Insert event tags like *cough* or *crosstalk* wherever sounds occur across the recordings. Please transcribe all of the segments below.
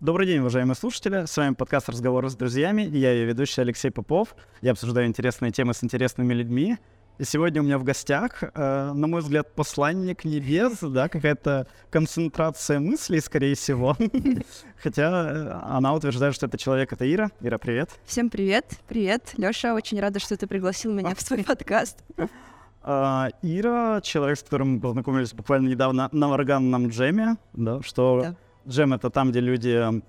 Добрый день, уважаемые слушатели. С вами подкаст «Разговоры с друзьями» я ее ведущий Алексей Попов. Я обсуждаю интересные темы с интересными людьми. И сегодня у меня в гостях, э, на мой взгляд, посланник небес, да, какая-то концентрация мыслей, скорее всего. *laughs* Хотя э, она утверждает, что это человек, это Ира. Ира, привет. Всем привет. Привет, Лёша. Очень рада, что ты пригласил меня в свой подкаст. А, Ира, человек, с которым мы познакомились буквально недавно на варганном джеме, да, что Да. Джем — это там, где люди э,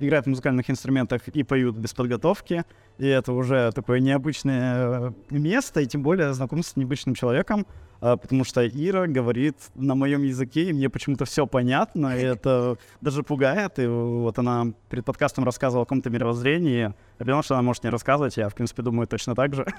играют на музыкальных инструментах и поют без подготовки, и это уже такое необычное э, место, и тем более знакомство с необычным человеком, э, потому что Ира говорит на моем языке, и мне почему-то все понятно, и это даже пугает, и вот она перед подкастом рассказывала о каком-то мировоззрении, я понял, что она может не рассказывать, я, в принципе, думаю точно так же. *laughs*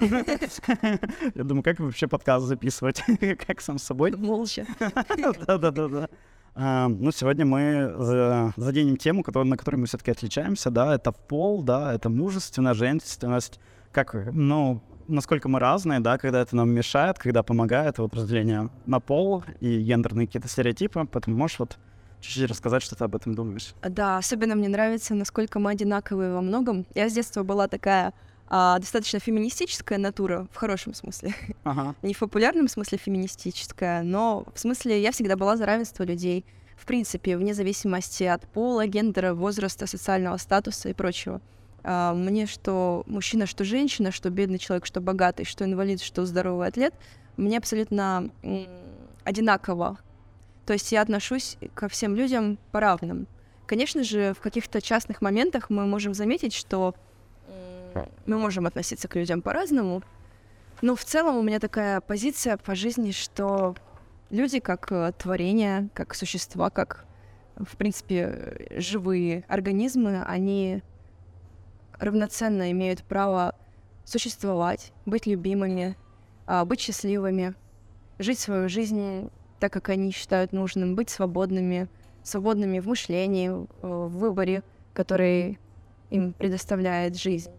Я думаю, как вообще подкаст записывать, *laughs* как сам собой. Молча. *laughs* Да-да-да. А, Ну, сегодня мы за- заденем тему, на которой мы все-таки отличаемся, да, это пол, да, это мужественность, женственность, как, ну, насколько мы разные, да, когда это нам мешает, когда помогает, вот разделение на пол и гендерные какие-то стереотипы, поэтому можешь вот чуть-чуть рассказать, что ты об этом думаешь? Да, особенно мне нравится, насколько мы одинаковые во многом. Я с детства была такая а, достаточно феминистическая натура, в хорошем смысле. *laughs* Ага. Не в популярном смысле феминистическая, но в смысле я всегда была за равенство людей. В принципе, вне зависимости от пола, гендера, возраста, социального статуса и прочего. А, Мне что мужчина, что женщина, что бедный человек, что богатый, что инвалид, что здоровый атлет, мне абсолютно одинаково. То есть я отношусь ко всем людям по-равным. Конечно же, в каких-то частных моментах мы можем заметить, что мы можем относиться к людям по-разному, но в целом у меня такая позиция по жизни, что люди как э, творения, как существа, как, в принципе, э, живые организмы, они равноценно имеют право существовать, быть любимыми, а, быть счастливыми, жить свою жизнь так, как они считают нужным, быть свободными, свободными в мышлении, э, в выборе, который им предоставляет жизнь.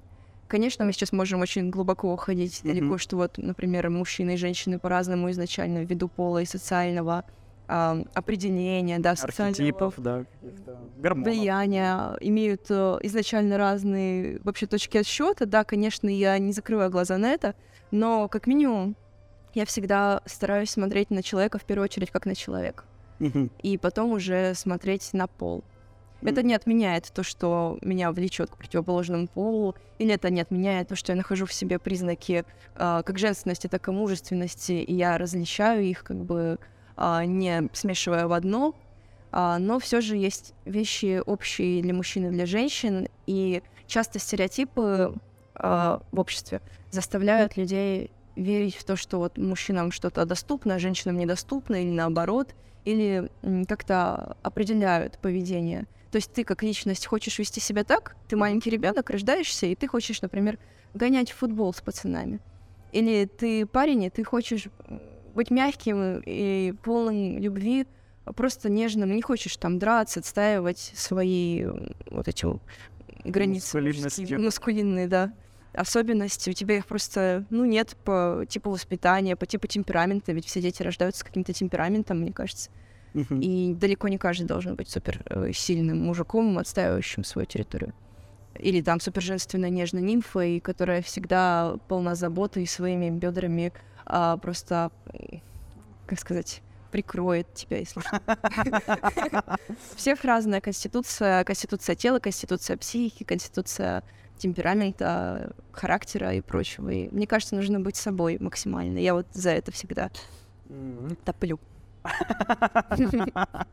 Конечно, мы сейчас можем очень глубоко уходить Мгм. далеко, что вот, например, мужчины и женщины по-разному изначально ввиду пола и социального а, определения, да, социального да, гормонов. влияния имеют э, изначально разные вообще точки отсчета. Да, конечно, я не закрываю глаза на это, но как минимум я всегда стараюсь смотреть на человека в первую очередь как на человека, Мгм. и потом уже смотреть на пол. Это не отменяет то, что меня влечет к противоположному полу, или это не отменяет то, что я нахожу в себе признаки а, как женственности, так и мужественности, и я различаю их, как бы а, не смешивая в одно. А, но все же есть вещи общие для мужчин и для женщин, и часто стереотипы а, в обществе заставляют людей верить в то, что вот мужчинам что-то доступно, а женщинам недоступно, или наоборот, или как-то определяют поведение. То есть ты как личность хочешь вести себя так, ты маленький ребенок, рождаешься, и ты хочешь, например, гонять в футбол с пацанами. Или ты парень, и ты хочешь быть мягким и полным любви, а просто нежным, не хочешь там драться, отстаивать свои вот эти границы Маскулинности. мужские, маскулинные, да, особенности. У тебя их просто, ну, нет по типу воспитания, по типу темперамента, ведь все дети рождаются с каким-то темпераментом, мне кажется. Мгм. И далеко не каждый должен быть супер э, сильным мужиком, отстаивающим свою территорию. Или там супер женственной нежной нимфой, которая всегда полна заботы и своими бедрами а, просто, м, как сказать, прикроет тебя, если что. *laughs* Всех разная конституция, конституция тела, конституция психики, конституция темперамента, характера и прочего. И мне кажется, нужно быть собой максимально. Я вот за это всегда топлю. *laughs*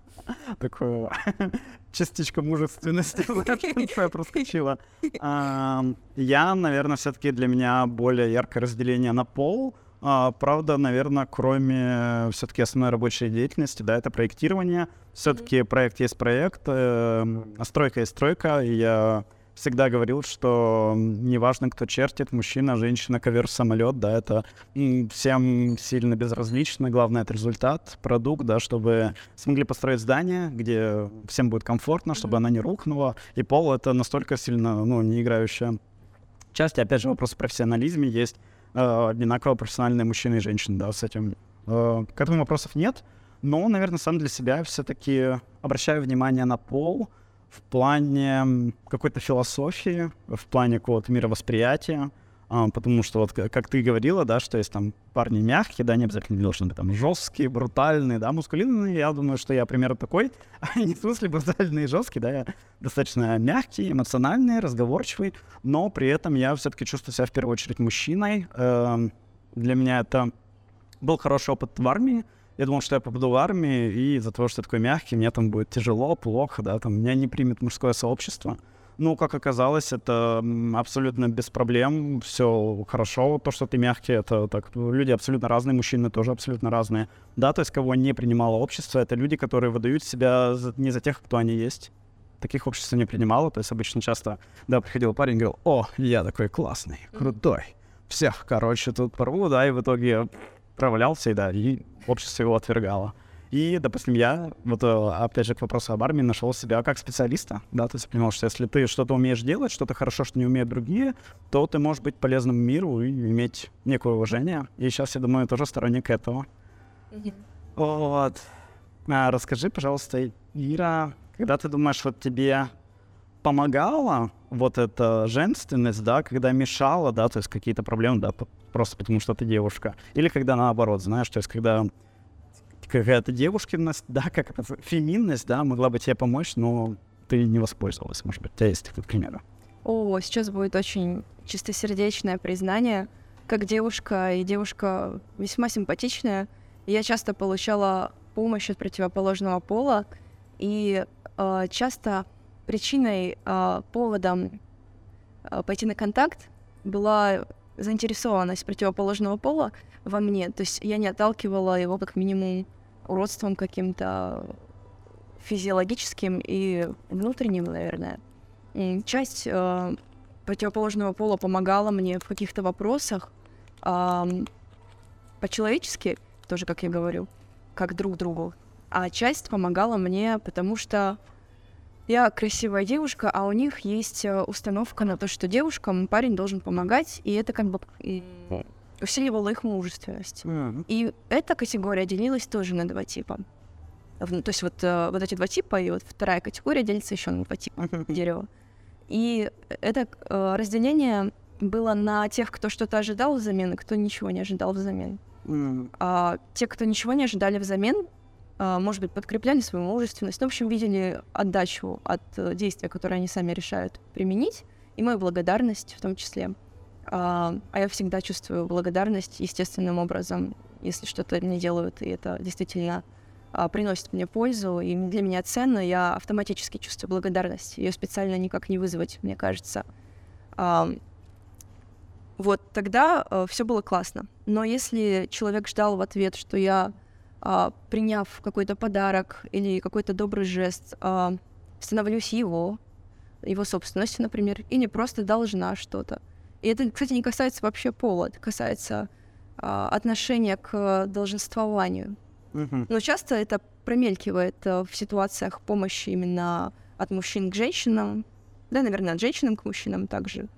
Такое *laughs* частичка мужественности *laughs* в конце проскочила. Я, наверное, все-таки для меня более яркое разделение на пол. А, Правда, наверное, кроме все-таки основной рабочей деятельности, да, это проектирование. Все-таки проект есть проект, эм, а стройка есть стройка. И я всегда говорил, что неважно, кто чертит, мужчина, женщина, ковер, самолет, да, это всем сильно безразлично. Главное, это результат, продукт, да, чтобы смогли построить здание, где всем будет комфортно, чтобы Мгм. она не рухнула. И пол — это настолько сильно, ну, не играющая часть. И опять же, вопрос о профессионализме есть э, одинаково профессиональные мужчины и женщины, да, с этим. Э, к этому вопросов нет. Но, наверное, сам для себя все-таки обращаю внимание на пол в плане какой-то философии, в плане какого-то мировосприятия, а, потому что вот как ты говорила, да, что есть там парни мягкие, да, не обязательно должны быть там жесткие, брутальные, да, мускулинные, я думаю, что я примерно такой, *laughs* не в смысле брутальный и жесткий, да, я достаточно мягкий, эмоциональный, разговорчивый, но при этом я все-таки чувствую себя в первую очередь мужчиной. Эм, для меня это был хороший опыт в армии, я думал, что я попаду в армию, и из-за того, что я такой мягкий, мне там будет тяжело, плохо, да, там меня не примет мужское сообщество. Ну, как оказалось, это абсолютно без проблем, все хорошо. То, что ты мягкий, это так, люди абсолютно разные, мужчины тоже абсолютно разные. Да, то есть кого не принимало общество, это люди, которые выдают себя не за тех, кто они есть. Таких общество не принимало, то есть обычно часто, да, приходил парень и говорил, о, я такой классный, крутой, всех, короче, тут порву, да, и в итоге провалялся, и да, и общество его отвергало. И, допустим, я, вот э, опять же к вопросу об армии, нашел себя как специалиста, да, то есть понимал, что если ты что-то умеешь делать, что-то хорошо, что не умеют другие, то ты можешь быть полезным миру и иметь некое уважение. И сейчас, я думаю, тоже сторонник этого. Mm-hmm. Вот. А, расскажи, пожалуйста, Ира, когда ты думаешь, вот тебе помогала вот эта женственность, да, когда мешала, да, то есть какие-то проблемы, да, просто потому что ты девушка, или когда наоборот, знаешь, то есть когда какая-то девушкинность, да, как это, феминность, да, могла бы тебе помочь, но ты не воспользовалась, может быть, у тебя есть такие примеры. О, сейчас будет очень чистосердечное признание. Как девушка, и девушка весьма симпатичная, я часто получала помощь от противоположного пола, и э, часто причиной, э, поводом э, пойти на контакт была заинтересованность противоположного пола во мне. То есть я не отталкивала его как минимум уродством каким-то физиологическим и внутренним, наверное. Часть э, противоположного пола помогала мне в каких-то вопросах э, по-человечески, тоже, как я говорю, как друг другу. А часть помогала мне, потому что я красивая девушка, а у них есть э, установка на то, что девушкам парень должен помогать, и это как бы усиливало их мужественность. Mm-hmm. И эта категория делилась тоже на два типа. То есть вот, э, вот эти два типа, и вот вторая категория делится еще на два типа mm-hmm. дерева. И это э, разделение было на тех, кто что-то ожидал взамен, и кто ничего не ожидал взамен. Mm. А те, кто ничего не ожидали взамен, может быть, подкрепляли свою мужественность, ну, в общем, видели отдачу от э, действия, которое они сами решают применить, и мою благодарность в том числе. А, а я всегда чувствую благодарность естественным образом, если что-то мне делают, и это действительно а, приносит мне пользу, и для меня ценно, я автоматически чувствую благодарность. Ее специально никак не вызвать, мне кажется. А, вот тогда а, все было классно. Но если человек ждал в ответ, что я, а, приняв какой-то подарок или какой-то добрый жест, а, становлюсь его, его собственностью, например, и не просто должна что-то, и это, кстати, не касается вообще пола, это касается а, отношения к долженствованию. Но часто это промелькивает а, в ситуациях помощи именно от мужчин к женщинам, да, наверное, от женщин к мужчинам также.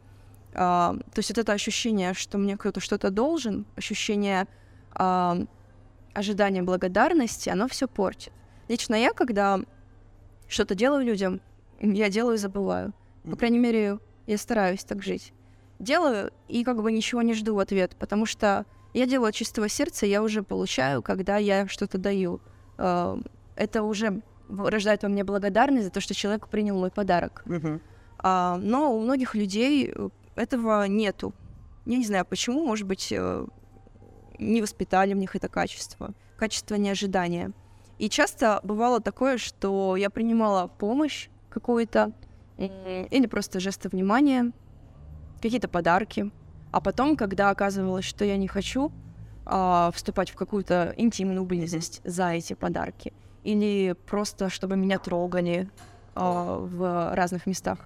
А, то есть вот это ощущение, что мне кто-то что-то должен, ощущение а, ожидания благодарности, оно все портит. Лично я, когда что-то делаю людям, я делаю и забываю. По крайней мере, я стараюсь так жить делаю и как бы ничего не жду в ответ, потому что я делаю от чистого сердца, я уже получаю, когда я что-то даю. Э, это уже рождает во мне благодарность за то, что человек принял мой подарок. Uh-huh. А, но у многих людей этого нету. Я не знаю почему, может быть, э, не воспитали в них это качество, качество неожидания. И часто бывало такое, что я принимала помощь какую-то или просто жесты внимания, какие-то подарки. А потом, когда оказывалось, что я не хочу а, вступать в какую-то интимную близость за эти подарки, или просто чтобы меня трогали а, в разных местах,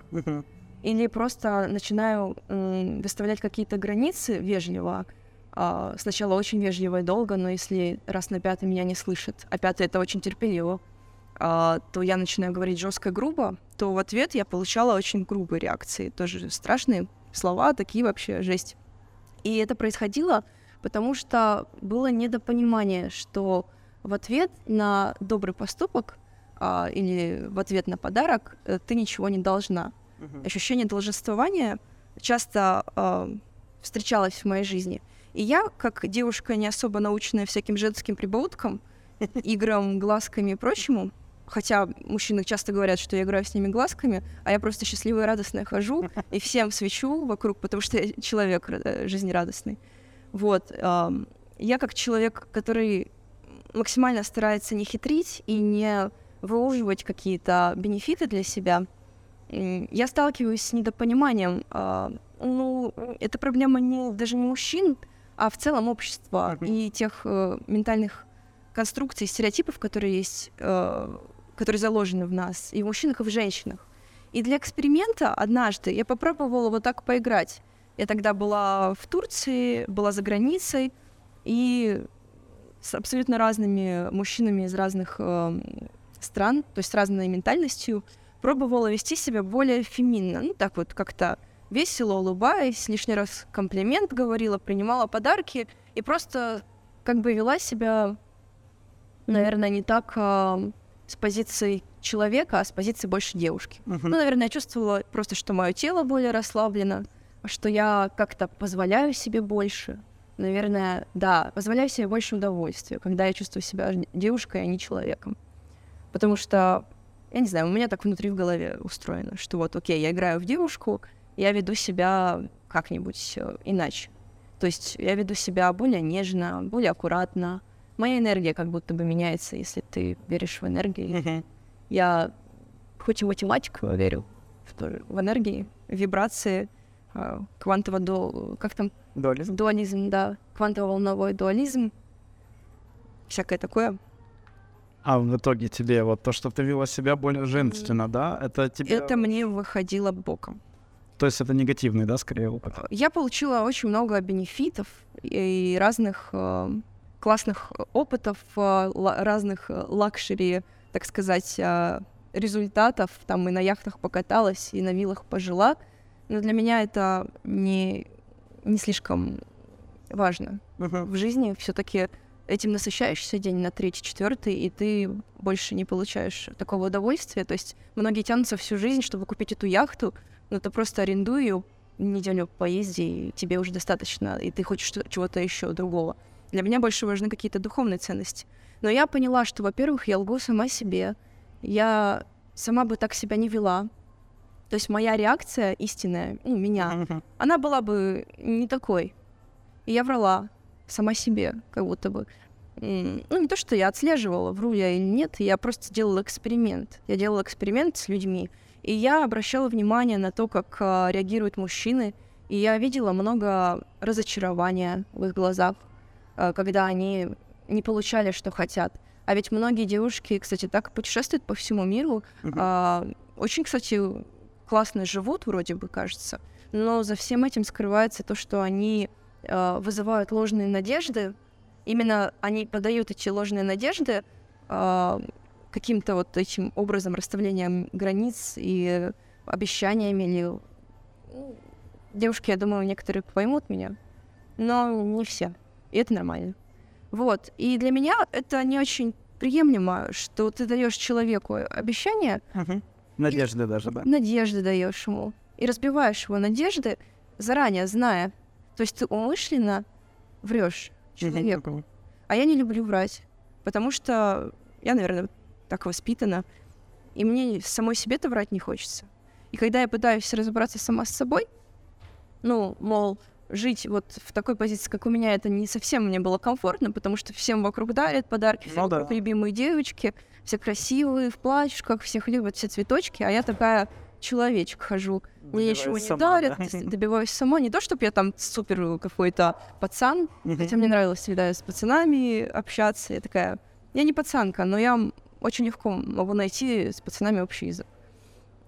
или просто начинаю м, выставлять какие-то границы вежливо, сначала очень вежливо и долго, но если раз на пятый меня не слышит, а пятый это очень терпеливо, а, то я начинаю говорить жестко грубо, то в ответ я получала очень грубые реакции, тоже страшные, слова такие вообще жесть. И это происходило, потому что было недопонимание, что в ответ на добрый поступок а, или в ответ на подарок э, ты ничего не должна. Ощущение долженствования часто а, встречалось в моей жизни. И я, как девушка, не особо наученная всяким женским прибауткам, *laughs* играм, глазками и прочему, хотя мужчины часто говорят, что я играю с ними глазками, а я просто счастливая и радостная хожу *laughs* и всем свечу вокруг, потому что я человек жизнерадостный. Вот. Я как человек, который максимально старается не хитрить и не выуживать какие-то бенефиты для себя, я сталкиваюсь с недопониманием. а, Ну, это проблема не, даже не мужчин, а в целом общества Мгм. и тех э, ментальных конструкций, стереотипов, которые есть, э, которые заложены в нас, и в мужчинах, и в женщинах. И для эксперимента однажды я попробовала вот так поиграть. Я тогда была в Турции, была за границей, и с абсолютно разными мужчинами из разных эм, стран, то есть с разной ментальностью, пробовала вести себя более феминно. Ну, так вот, как-то весело, улыбаясь, лишний раз комплимент говорила, принимала подарки и просто как бы вела себя, наверное, не так эм, с позиции человека, а с позиции больше девушки. Мгм. Ну, наверное, я чувствовала просто, что мое тело более расслаблено, что я как-то позволяю себе больше. Наверное, да, позволяю себе больше удовольствия, когда я чувствую себя девушкой, а не человеком. Потому что, я не знаю, у меня так внутри в голове устроено, что вот, окей, я играю в девушку, я веду себя как-нибудь э, иначе. То есть я веду себя более нежно, более аккуратно. Моя энергия как будто бы меняется, если ты веришь в энергию. Я хоть и математику верю, в, в энергии, в вибрации, а, квантово до... Как там? Дуализм? Дуализм, да. Квантово-волновой дуализм. Всякое такое. А в итоге тебе вот то, что ты вела себя более женственно, да, это тебе... Это мне выходило боком. То есть это негативный, да, скорее опыт? Я получила очень много benefit ов и разных э, классных опытов, э, разных э, luxury, так сказать, э, результатов. Там и на яхтах покаталась, и на виллах пожила. Но для меня это не, не слишком важно. В жизни все-таки этим насыщаешься день на третий, четвертый, и ты больше не получаешь такого удовольствия. То есть многие тянутся всю жизнь, чтобы купить эту яхту, но ты просто арендуй ее неделю поезди, и тебе уже достаточно, и ты хочешь чего-то еще другого. Для меня больше важны какие-то духовные ценности. Но я поняла, что, во-первых, я лгу сама себе, я сама бы так себя не вела. То есть моя реакция истинная, ну, меня, она была бы не такой. И я врала сама себе, как будто бы. Ну, не то, что я отслеживала, вру я или нет, я просто делала эксперимент. Я делала эксперимент с людьми, и я обращала внимание на то, как а, реагируют мужчины, и я видела много разочарования в их глазах, а, когда они не получали, что хотят. А ведь многие девушки, кстати, так путешествуют по всему миру, а, очень, кстати, классно живут, вроде бы, кажется, но за всем этим скрывается то, что они вызывают ложные надежды. Именно они подают эти ложные надежды каким-то вот этим образом расставлением границ и обещаниями или... ну, Девушки, я думаю, некоторые поймут меня, но не все. И это нормально. Вот. И для меня это не очень приемлемо, что ты даешь человеку обещание, Мгм. Надежды даже, да? надежды даешь ему и разбиваешь его надежды заранее, зная. То есть ты умышленно врешь человеку. А я не люблю врать, потому что я, наверное, так воспитана, и мне самой себе-то врать не хочется. И когда я пытаюсь разобраться сама с собой, ну, мол, жить вот в такой позиции, как у меня, это не совсем мне было комфортно, потому что всем вокруг дарят подарки, все Ну да. любимые девочки, все красивые, в платьишках, всех любят, все цветочки, а я такая человечек хожу. Мне ничего Добиваюсь не сама, дарят, да? добиваюсь сама. Не то, чтобы я там супер какой-то пацан. Хотя мне нравилось всегда с пацанами общаться. Я такая, я не пацанка, но я очень легко могу найти с пацанами общий язык.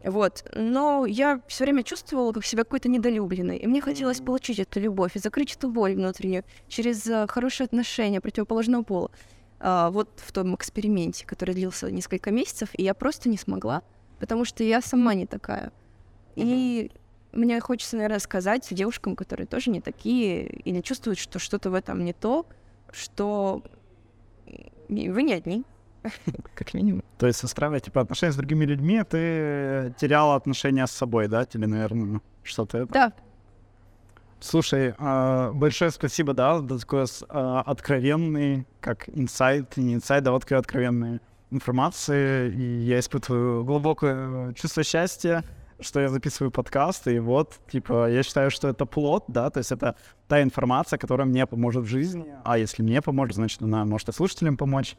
Вот. Но я все время чувствовала как себя какой-то недолюбленной. И мне хотелось получить эту любовь и закрыть эту боль внутреннюю через а, хорошие отношения противоположного пола. А, вот в том эксперименте, который длился несколько месяцев, и я просто не смогла, потому что я сама не такая. И мне хочется, наверное, сказать девушкам, которые тоже не такие, или чувствуют, что что-то в этом не то, что вы не одни. *laughs* Как минимум. То есть устраивать типа отношения с другими людьми, ты теряла отношения с собой, да? Или, наверное, что-то это? Да. Слушай, а, большое спасибо, да, за такой а, откровенный, как инсайт, не инсайт, да, вот такой откровенной информации. И я испытываю глубокое чувство счастья, что я записываю подкаст, и вот, типа, я считаю, что это плод, да, то есть это та информация, которая мне поможет в жизни, а если мне поможет, значит, она может и слушателям помочь.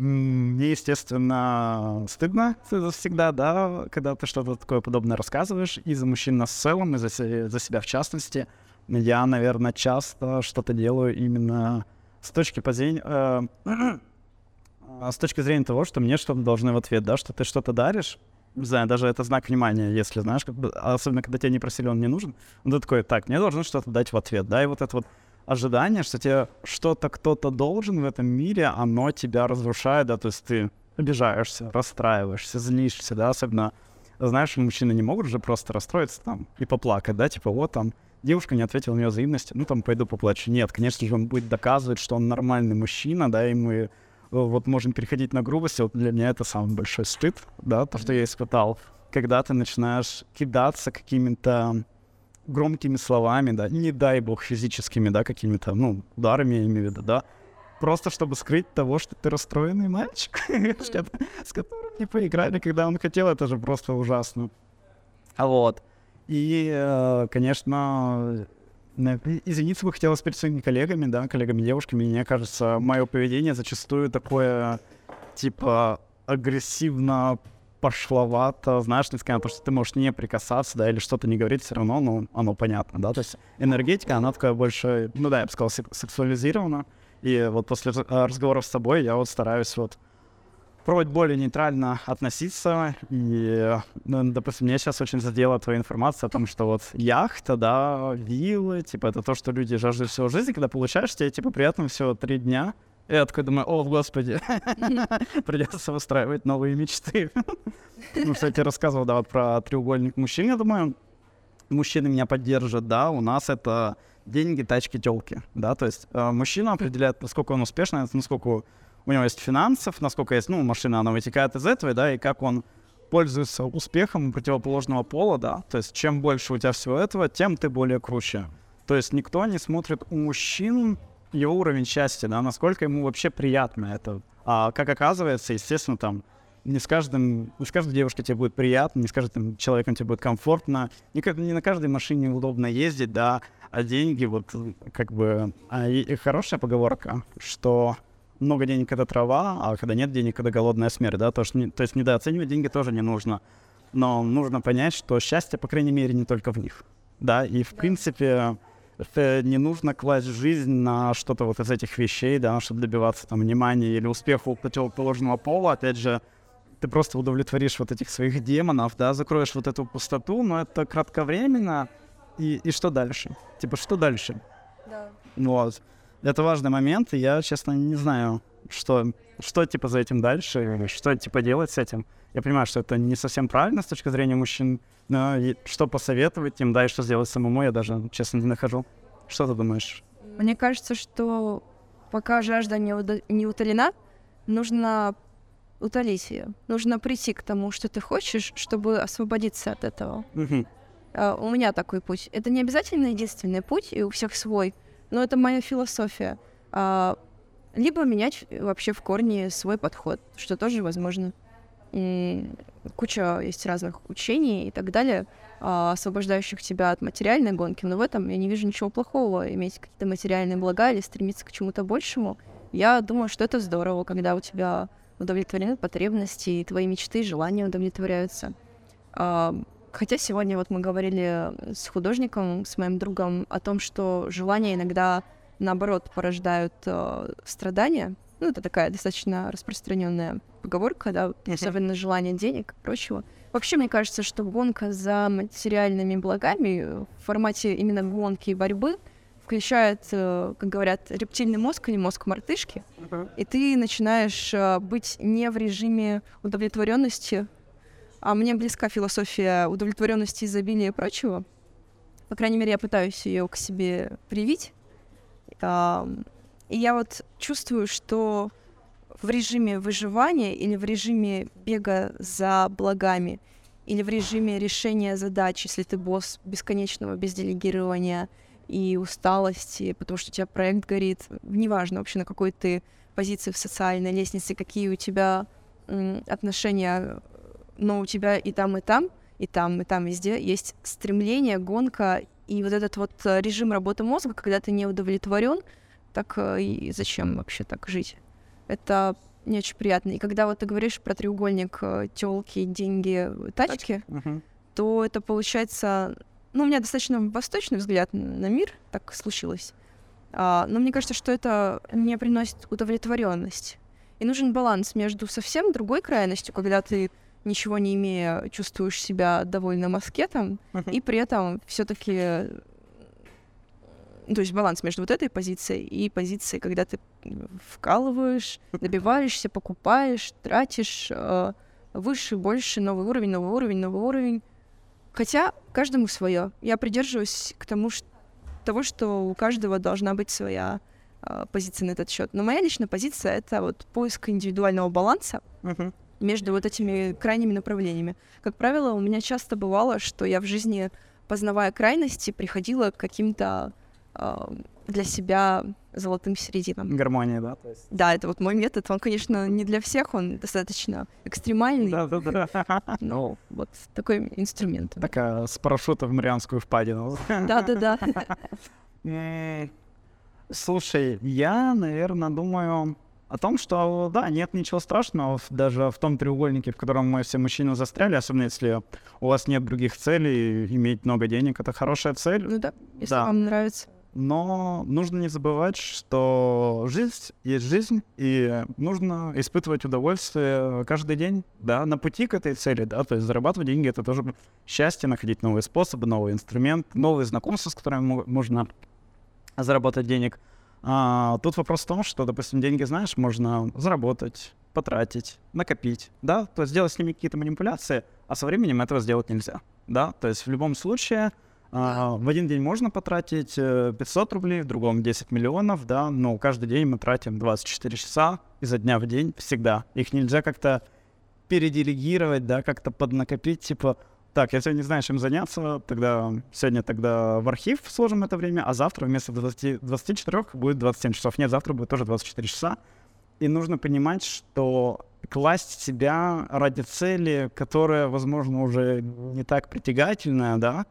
Мне, естественно, стыдно всегда, да, когда ты что-то такое подобное рассказываешь, и за мужчин нас в целом, и за, за себя в частности. Я, наверное, часто что-то делаю именно с точки зрения... Э, *clears throat* с точки зрения того, что мне что-то должны в ответ, да, что ты что-то даришь, не знаю, даже это знак внимания, если, знаешь, как бы, особенно когда тебе не просили, он не нужен, ну, ты такой, так, мне должны что-то дать в ответ, да, и вот это вот ожидание, что тебе что-то кто-то должен в этом мире, оно тебя разрушает, да, то есть ты обижаешься, расстраиваешься, злишься, да, особенно, знаешь, мужчины не могут же просто расстроиться там и поплакать, да, типа вот там девушка не ответила на ее взаимности, ну там пойду поплачу. Нет, конечно же, он будет доказывать, что он нормальный мужчина, да, и мы э, вот можем переходить на грубость, вот для меня это самый большой стыд, да, то, что я испытал, когда ты начинаешь кидаться какими-то громкими словами, да, не дай бог физическими, да, какими-то, ну, ударами, я имею в виду, да, просто чтобы скрыть того, что ты расстроенный мальчик, *laughs* с которым не поиграли, когда он хотел, это же просто ужасно. А вот. И, э, конечно, извиниться бы хотелось перед своими коллегами, да, коллегами-девушками. Мне кажется, мое поведение зачастую такое, типа, агрессивно пошловато, знаешь, на то, что ты можешь не прикасаться, да, или что-то не говорить, все равно, ну, оно понятно, да, то есть энергетика, она такая больше, ну да, я бы сказал, сексуализирована, и вот после э, разговоров с тобой я вот стараюсь вот пробовать более нейтрально относиться. И, ну, допустим, мне сейчас очень задела твоя информация о том, что вот яхта, да, виллы, типа, это то, что люди жаждут всего жизни, когда получаешь, тебе, типа, приятно всего три дня, я такой думаю, о, господи, *laughs* придется выстраивать новые мечты. *laughs* Ну, кстати, рассказывал, да, вот про треугольник мужчин, я думаю, мужчины меня поддержат, да, у нас это деньги, тачки, телки, да, то есть э, мужчина определяет, насколько он успешный, насколько у него есть финансов, насколько есть, ну, машина, она вытекает из этого, да, и как он пользуется успехом противоположного пола, да, то есть чем больше у тебя всего этого, тем ты более круче. То есть никто не смотрит у мужчин его уровень счастья, да, насколько ему вообще приятно это. А как оказывается, естественно, там не с каждым, не с каждой девушкой тебе будет приятно, не с каждым человеком тебе будет комфортно, не, не на каждой машине удобно ездить, да, а деньги вот как бы... А, и, и хорошая поговорка, что много денег — это трава, а когда нет денег — это голодная смерть, да, то, что, то есть недооценивать деньги тоже не нужно. Но нужно понять, что счастье, по крайней мере, не только в них, да, и в да. принципе не нужно класть жизнь на что-то вот из этих вещей, да, чтобы добиваться там внимания или успеха у противоположного пола. Опять же, ты просто удовлетворишь вот этих своих демонов, да, закроешь вот эту пустоту, но это кратковременно. И, и что дальше? Типа, что дальше? Да. Вот. Это важный момент, и я, честно, не знаю, что, что типа за этим дальше, что типа делать с этим. Я понимаю, что это не совсем правильно с точки зрения мужчин, но что посоветовать им, да, и что сделать самому, я даже, честно, не нахожу. Что ты думаешь? Мне кажется, что пока жажда не, уда- не утолена, нужно утолить ее. Нужно прийти к тому, что ты хочешь, чтобы освободиться от этого. Угу. Uh, у меня такой путь. Это не обязательно единственный путь, и у всех свой, но это моя философия. Uh, либо менять вообще в корне свой подход, что тоже возможно. И куча есть разных учений и так далее, uh, освобождающих тебя от материальной гонки, но в этом я не вижу ничего плохого, иметь какие-то материальные блага или стремиться к чему-то большему. Я думаю, что это здорово, когда у тебя удовлетворены потребности, и твои мечты, желания удовлетворяются. А, хотя сегодня вот мы говорили с художником, с моим другом о том, что желания иногда наоборот порождают э, страдания. Ну, это такая достаточно распространенная поговорка, да, особенно желание денег и прочего. Вообще, мне кажется, что гонка за материальными благами в формате именно гонки и борьбы включает, э, как говорят, рептильный мозг, не мозг мартышки, uh-huh. и ты начинаешь э, быть не в режиме удовлетворенности, а мне близка философия удовлетворенности, изобилия и прочего. По крайней мере, я пытаюсь ее к себе привить. И я вот чувствую, что в режиме выживания или в режиме бега за благами, или в режиме решения задач, если ты босс бесконечного безделегирования и усталости, потому что у тебя проект горит, неважно вообще на какой ты позиции в социальной лестнице, какие у тебя отношения, но у тебя и там, и там, и там, и там везде есть стремление, гонка и вот этот вот э, режим работы мозга, когда ты не удовлетворен, так э, и зачем вообще так жить? Это не очень приятно. И когда вот ты говоришь про треугольник э, телки, деньги, тачки, Мгм. то это получается... Ну, у меня достаточно восточный взгляд на мир, так случилось. А, но мне кажется, что это не приносит удовлетворенность. И нужен баланс между совсем другой крайностью, когда ты ничего не имея чувствуешь себя довольно маскетом, Мгм. и при этом все-таки то есть баланс между вот этой позицией и позицией, когда ты вкалываешь, *laughs* добиваешься, покупаешь, тратишь э, выше, больше, новый уровень, новый уровень, новый уровень. Хотя каждому свое. Я придерживаюсь к тому, ш- того, что у каждого должна быть своя э, позиция на этот счет. Но моя личная позиция это вот поиск индивидуального баланса Мгм. между вот этими крайними направлениями. Как правило, у меня часто бывало, что я в жизни, познавая крайности, приходила к каким-то для себя золотым серединам. Гармония, да? есть. Да, это вот мой метод. Он, конечно, не для всех, он достаточно экстремальный, Да-да-да. но вот такой инструмент. Такая с парашюта в Марианскую впадину. Да-да-да. М, Слушай, я, наверное, думаю о том, что, да, нет ничего страшного даже в том треугольнике, в котором мы все мужчины застряли, особенно если у вас нет других целей, иметь много денег — это хорошая цель, Ну да, если Да. вам нравится. Но нужно не забывать, что жизнь есть жизнь, и нужно испытывать удовольствие каждый день, да, на пути к этой цели, да, то есть зарабатывать деньги — это тоже счастье, находить новые способы, новый инструмент, новые знакомства, с которыми мо- можно заработать денег. А, тут вопрос в том, что, допустим, деньги, знаешь, можно заработать, потратить, накопить, да, то есть сделать с ними какие-то манипуляции, а со временем этого сделать нельзя, да, то есть в любом случае а, в один день можно потратить э, 500 рублей, в другом 10 миллионов, да, но каждый день мы тратим 24 часа изо дня в день всегда. Их нельзя как-то переделегировать, да, как-то поднакопить, типа, так, я сегодня не знаю, чем заняться, тогда сегодня тогда в архив сложим это время, а завтра вместо 20, 24 будет 27 часов. Нет, завтра будет тоже 24 часа. И нужно понимать, что класть себя ради цели, которая, возможно, уже не так притягательная, да,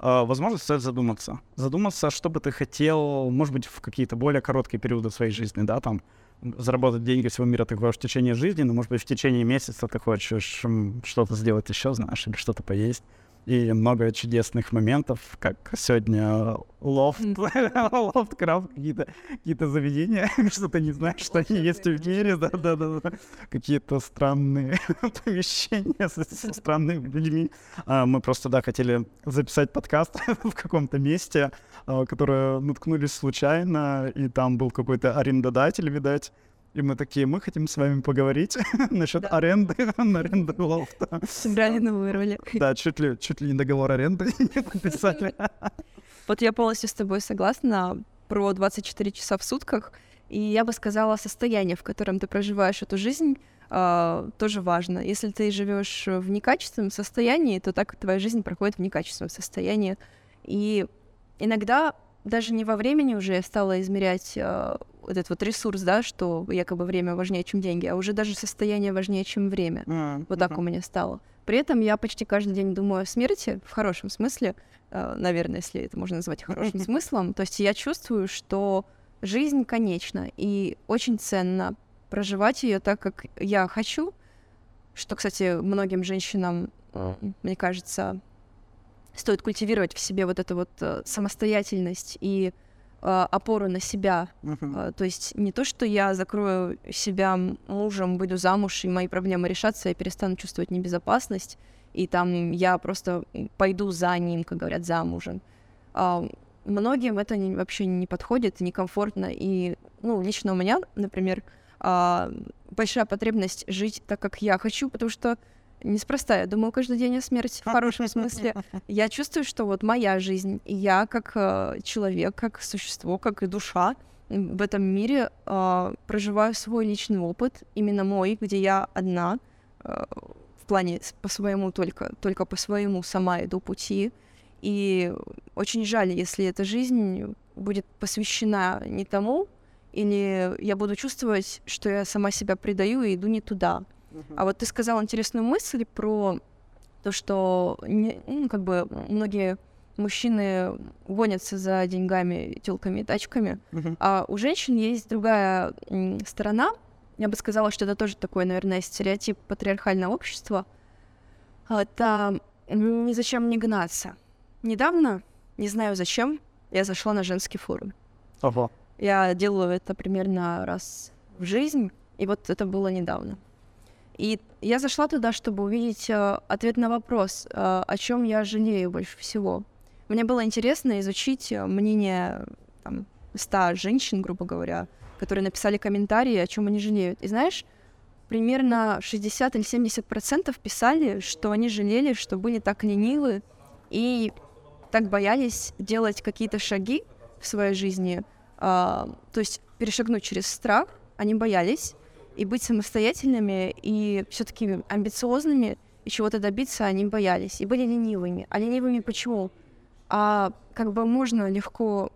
э, возможно, стоит задуматься. Задуматься, что бы ты хотел, может быть, в какие-то более короткие периоды своей жизни, да, там, заработать деньги всего мира ты хочешь в течение жизни, но, может быть, в течение месяца ты хочешь что-то сделать еще, знаешь, или что-то поесть. И много чудесных моментов, как сегодня лофт, *laughs* лофт, какие-то какие заведения, *laughs* что ты не знаешь, что они есть в мире, да-да-да, какие-то странные *laughs* помещения со странными людьми. А, мы просто, да, хотели записать подкаст в каком-то месте, а, которое наткнулись случайно, и там был какой-то арендодатель, видать, и мы такие, мы хотим с вами поговорить *laughs* насчет Да. аренды, *laughs* аренды лофта. Сыграли на вырвали. Да, чуть ли, чуть ли не договор аренды *laughs* не подписали. Вот я полностью с тобой согласна про 24 часа в сутках. И я бы сказала, состояние, в котором ты проживаешь эту жизнь, а, тоже важно. Если ты живешь в некачественном состоянии, то так твоя жизнь проходит в некачественном состоянии. И иногда даже не во времени уже я стала измерять а, вот этот вот ресурс, да, что якобы время важнее, чем деньги, а уже даже состояние важнее, чем время. Вот так у меня стало. При этом я почти каждый день думаю о смерти, в хорошем смысле, э, наверное, если это можно назвать хорошим *laughs* смыслом. То есть я чувствую, что жизнь конечна, и очень ценно проживать ее так, как я хочу, что, кстати, многим женщинам, э, мне кажется, стоит культивировать в себе вот эту вот э, самостоятельность и опору на себя, а, То есть не то, что я закрою себя мужем, выйду замуж, и мои проблемы решатся, я перестану чувствовать небезопасность, и там я просто пойду за ним, как говорят, за мужем. А, Многим это не- вообще не подходит, некомфортно, и, ну, лично у меня, например, а, большая потребность жить так, как я хочу, потому что неспроста, я думаю каждый день о смерти, в хорошем смысле. *laughs* Я чувствую, что вот моя жизнь, и я как э, человек, как существо, как и душа, в этом мире, э, проживаю свой личный опыт, именно мой, где я одна, э, в плане по своему только, только по своему сама иду пути. И очень жаль, если эта жизнь будет посвящена не тому, или я буду чувствовать, что я сама себя предаю и иду не туда. Uh-huh. А вот ты сказал интересную мысль про то, что не, ну, как бы многие мужчины гонятся за деньгами, телками и тачками, uh-huh. а у женщин есть другая сторона. Я бы сказала, что это тоже такой, наверное, стереотип патриархального общества. Это ни зачем не гнаться. Недавно, не знаю зачем, я зашла на женский форум. Ого. Я делаю это примерно раз в жизнь, и вот это было недавно. И я зашла туда, чтобы увидеть э, ответ на вопрос, э, о чем я жалею больше всего. Мне было интересно изучить э, мнение там, 100 женщин, грубо говоря, которые написали комментарии, о чем они жалеют. И знаешь, примерно 60 или 70 процентов писали, что они жалели, что были так ленивы и так боялись делать какие-то шаги в своей жизни, а, то есть перешагнуть через страх, они боялись, и быть самостоятельными, и все-таки амбициозными, и чего-то добиться они боялись, и были ленивыми. А ленивыми почему? А как бы можно легко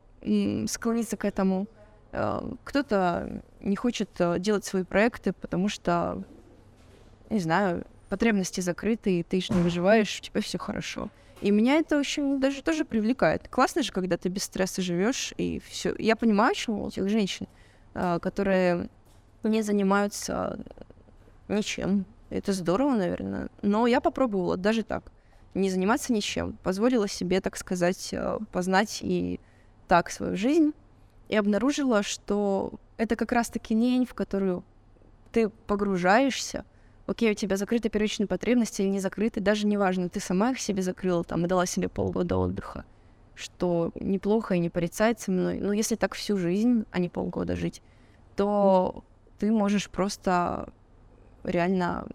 склониться к этому. А, кто-то не хочет э, делать свои проекты, потому что, не знаю, потребности закрыты, и ты же не выживаешь, у тебя все хорошо. И меня это очень даже тоже привлекает. Классно же, когда ты без стресса живешь, и все. Я понимаю, почему у этих женщин, а, которые не занимаются ничем. Это здорово, наверное. Но я попробовала даже так. Не заниматься ничем. Позволила себе, так сказать, а, познать и так свою жизнь. И обнаружила, что это как раз-таки лень, в которую ты погружаешься, окей, у тебя закрыты первичные потребности или не закрыты, даже неважно, ты сама их себе закрыла там и дала себе полгода отдыха, что неплохо и не порицается мной. Но если так всю жизнь, а не полгода жить, то. Ты можешь просто реально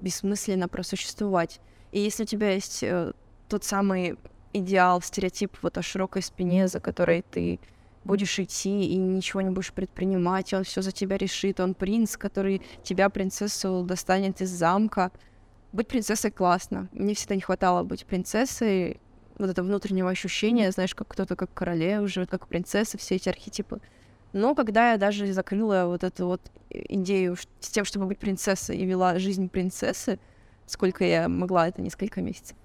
бессмысленно просуществовать. И если у тебя есть э, тот самый идеал, стереотип вот о широкой спине, за которой ты будешь идти и ничего не будешь предпринимать, он все за тебя решит, он принц, который тебя, принцессу, достанет из замка. Быть принцессой классно. Мне всегда не хватало быть принцессой, вот это внутреннего ощущения, знаешь, как кто-то как королева живет, как принцесса, все эти архетипы. Но когда я даже закрыла вот эту вот идею с тем, чтобы быть принцессой и вела жизнь принцессы, сколько я могла, это несколько месяцев,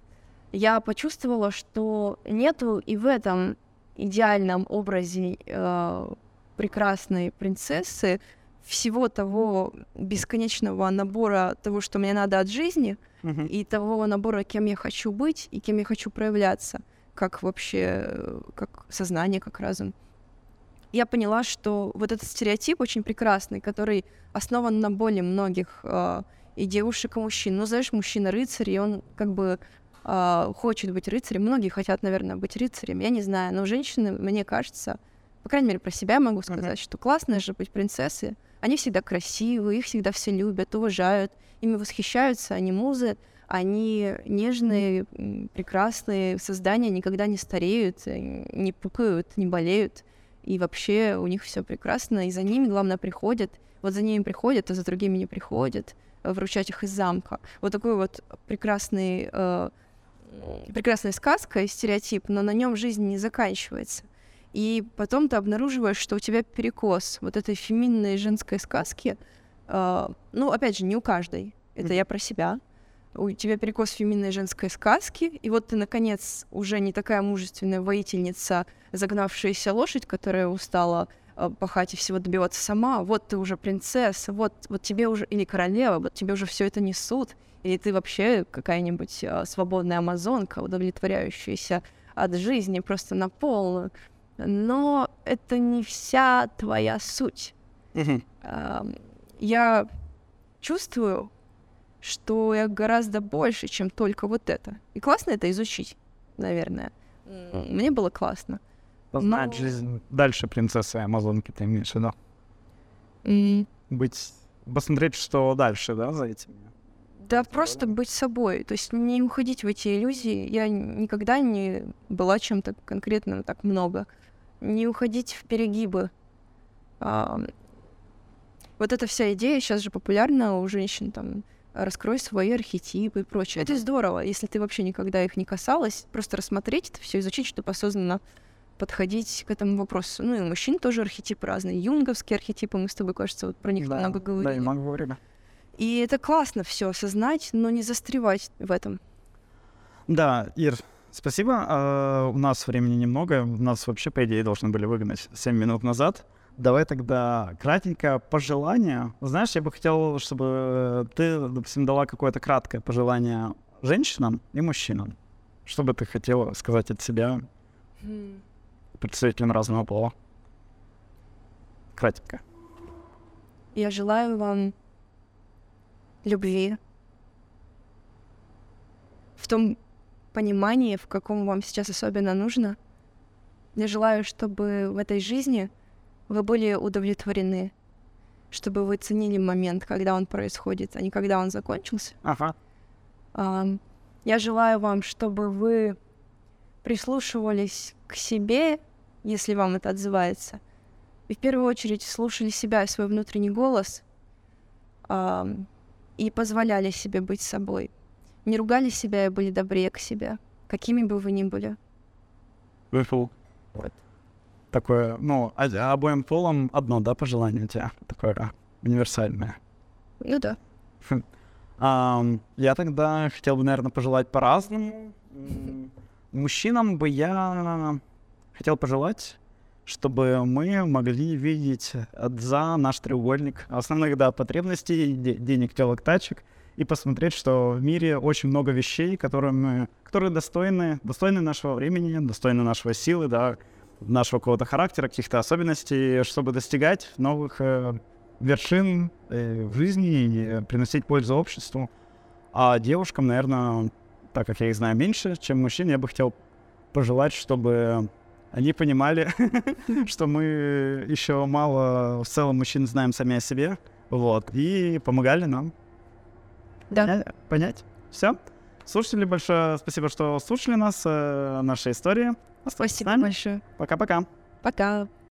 я почувствовала, что нету и в этом идеальном образе э, прекрасной принцессы, всего того бесконечного набора того, что мне надо от жизни, uh-huh. и того набора, кем я хочу быть и кем я хочу проявляться, как вообще, как сознание, как разум. Я поняла, что вот этот стереотип очень прекрасный, который основан на боли многих э, и девушек, и мужчин. Ну, знаешь, мужчина-рыцарь, и он как бы э, хочет быть рыцарем. Многие хотят, наверное, быть рыцарем. Я не знаю, но женщины, мне кажется, по крайней мере, про себя могу сказать, uh-huh. что классно же быть принцессой. Они всегда красивые, их всегда все любят, уважают, ими восхищаются, они музы, они нежные, прекрасные создания, никогда не стареют, э, не пукают, не болеют. И вообще у них все прекрасно, и за ними, главное, приходят. Вот за ними приходят, а за другими не приходят, э, вручать их из замка. Вот такой вот прекрасный э, прекрасная сказка и стереотип, но на нем жизнь не заканчивается. И потом ты обнаруживаешь, что у тебя перекос вот этой феминной женской сказки. Э, ну, опять же, не у каждой. Это я про себя. У тебя перекос феминной женской сказки, и вот ты, наконец, уже не такая мужественная воительница, загнавшаяся лошадь, которая устала э, пахать и всего добиваться сама. Вот ты уже принцесса, вот, вот тебе уже, или королева, вот тебе уже все это несут или ты вообще какая-нибудь а, свободная амазонка, удовлетворяющаяся от жизни просто на полную. Но это не вся твоя суть. Я чувствую, что я гораздо больше, чем только вот это. И классно это изучить, наверное. Мне было классно. Познать Но... жизнь дальше принцессы Амазонки, ты имеешь в виду? Mm. Быть... Посмотреть, что дальше, да, за этим? Да, просто быть собой. То есть не уходить в эти иллюзии. Я никогда не была чем-то конкретным так много. Не уходить в перегибы. А, вот эта вся идея сейчас же популярна у женщин, там, раскрой свои архетипы и прочее. Это здорово, если ты вообще никогда их не касалась, просто рассмотреть это все, изучить, чтобы осознанно подходить к этому вопросу. Ну и у мужчин тоже архетипы разные. Юнговские архетипы, мы с тобой, кажется, вот про них Да, много Да, говорили. и много говорили. И это классно все осознать, но не застревать в этом. Да, Ир, спасибо. А, у нас времени немного. Нас вообще, по идее, должны были выгнать 7 минут назад. Давай тогда кратенько пожелание. Знаешь, я бы хотел, чтобы ты, допустим, дала какое-то краткое пожелание женщинам и мужчинам. Что бы ты хотела сказать от себя представителям разного пола? Кратенько. Я желаю вам любви в том понимании, в каком вам сейчас особенно нужно. Я желаю, чтобы в этой жизни вы были удовлетворены, чтобы вы ценили момент, когда он происходит, а не когда он закончился. Ага. Ам, Я желаю вам, чтобы вы прислушивались к себе, если вам это отзывается, и в первую очередь слушали себя и свой внутренний голос ам, и позволяли себе быть собой. Не ругали себя и были добрее к себе, какими бы вы ни были. Выфил. Такое, ну, а- обоим полам одно, да, пожелание у тебя? Такое а, универсальное. Ну да. *laughs* Ам, я тогда хотел бы, наверное, пожелать по-разному. Мужчинам бы я хотел пожелать, чтобы мы могли видеть за наш треугольник основных, да, потребностей, де- денег, телок, тачек, и посмотреть, что в мире очень много вещей, которыми, которые достойны, достойны нашего времени, достойны нашего силы, да, нашего какого-то характера, каких-то особенностей, чтобы достигать новых э, вершин э, в жизни и приносить пользу обществу. А девушкам, наверное, так как я их знаю меньше, чем мужчин, я бы хотел пожелать, чтобы они понимали, *laughs* что мы еще мало в целом мужчин знаем сами о себе, вот, и помогали нам Да. понять. понять. Все. Слушатели, большое спасибо, что слушали нас, э, наши истории. Спасибо большое. Пока-пока. Пока.